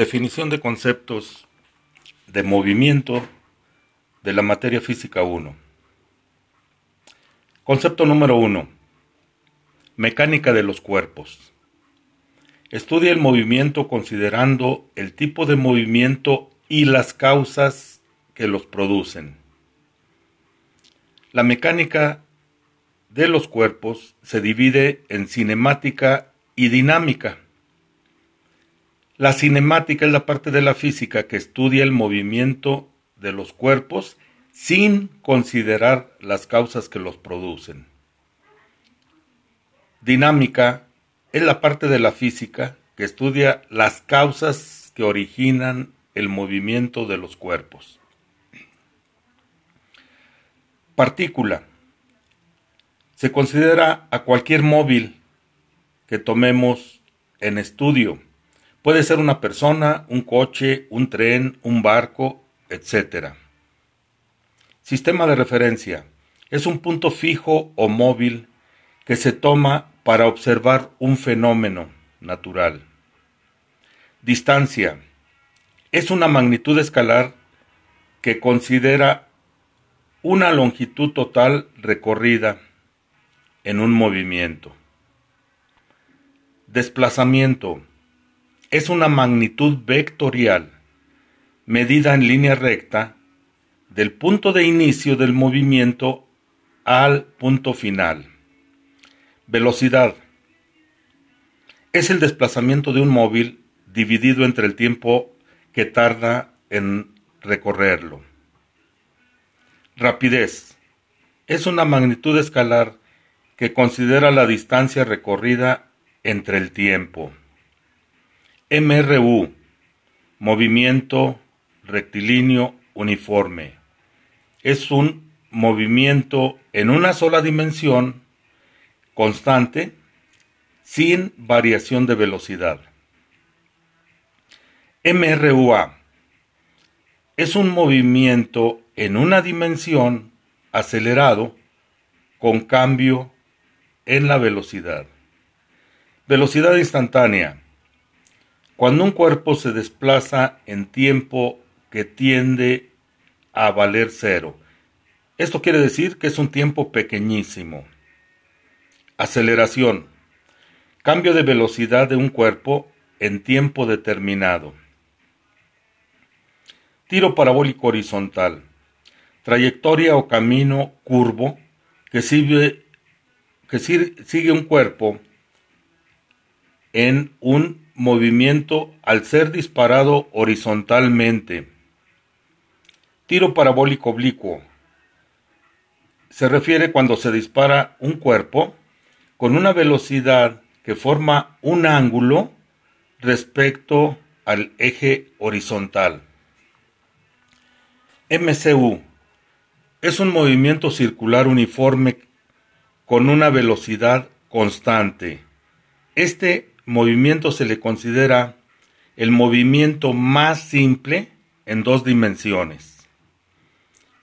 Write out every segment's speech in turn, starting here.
Definición de conceptos de movimiento de la materia física 1. Concepto número 1. Mecánica de los cuerpos. Estudia el movimiento considerando el tipo de movimiento y las causas que los producen. La mecánica de los cuerpos se divide en cinemática y dinámica. La cinemática es la parte de la física que estudia el movimiento de los cuerpos sin considerar las causas que los producen. Dinámica es la parte de la física que estudia las causas que originan el movimiento de los cuerpos. Partícula. Se considera a cualquier móvil que tomemos en estudio Puede ser una persona, un coche, un tren, un barco, etc. Sistema de referencia. Es un punto fijo o móvil que se toma para observar un fenómeno natural. Distancia. Es una magnitud escalar que considera una longitud total recorrida en un movimiento. Desplazamiento es una magnitud vectorial medida en línea recta del punto de inicio del movimiento al punto final. Velocidad. Es el desplazamiento de un móvil dividido entre el tiempo que tarda en recorrerlo. Rapidez. Es una magnitud escalar que considera la distancia recorrida entre el tiempo. MRU, movimiento rectilíneo uniforme. Es un movimiento en una sola dimensión constante sin variación de velocidad. MRUA es un movimiento en una dimensión acelerado con cambio en la velocidad. Velocidad instantánea cuando un cuerpo se desplaza en tiempo que tiende a valer cero. Esto quiere decir que es un tiempo pequeñísimo. Aceleración. Cambio de velocidad de un cuerpo en tiempo determinado. Tiro parabólico horizontal. Trayectoria o camino curvo que sigue, un cuerpo en un movimiento al ser disparado horizontalmente. Tiro parabólico oblicuo. Se refiere cuando se dispara un cuerpo con una velocidad que forma un ángulo respecto al eje horizontal. MCU es un movimiento circular uniforme con una velocidad constante. Este movimiento se le considera el movimiento más simple en dos dimensiones.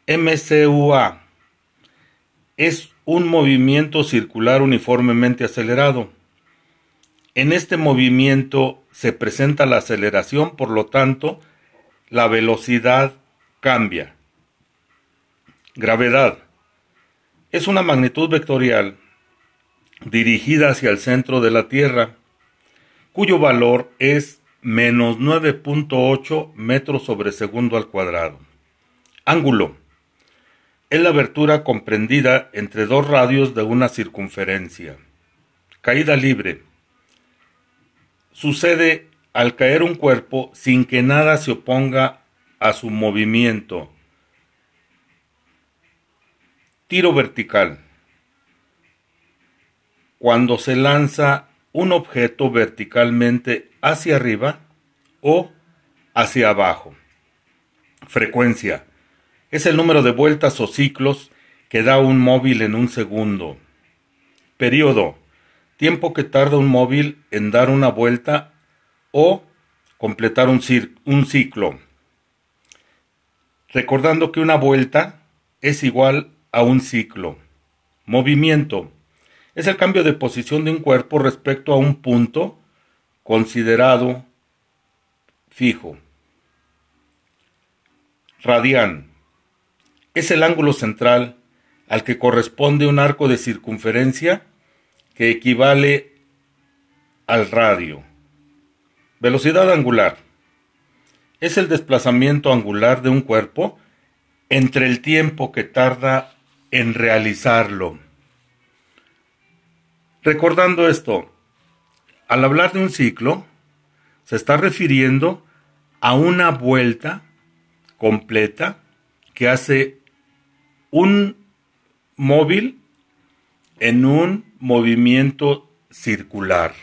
MCUA es un movimiento circular uniformemente acelerado. En este movimiento se presenta la aceleración, por lo tanto, la velocidad cambia. Gravedad. Es una magnitud vectorial dirigida hacia el centro de la Tierra cuyo valor es menos 9.8 metros sobre segundo al cuadrado. Ángulo. Es la abertura comprendida entre dos radios de una circunferencia. Caída libre. Sucede al caer un cuerpo sin que nada se oponga a su movimiento. Tiro vertical. Cuando se lanza un objeto verticalmente hacia arriba o hacia abajo. Frecuencia. Es el número de vueltas o ciclos que da un móvil en un segundo. Periodo. Tiempo que tarda un móvil en dar una vuelta o completar un, un ciclo. Recordando que una vuelta es igual a un ciclo. Movimiento es el cambio de posición de un cuerpo respecto a un punto considerado fijo. Radián es el ángulo central al que corresponde un arco de circunferencia que equivale al radio. Velocidad angular es el desplazamiento angular de un cuerpo entre el tiempo que tarda en realizarlo. Recordando esto, al hablar de un ciclo, se está refiriendo a una vuelta completa que hace un móvil en un movimiento circular.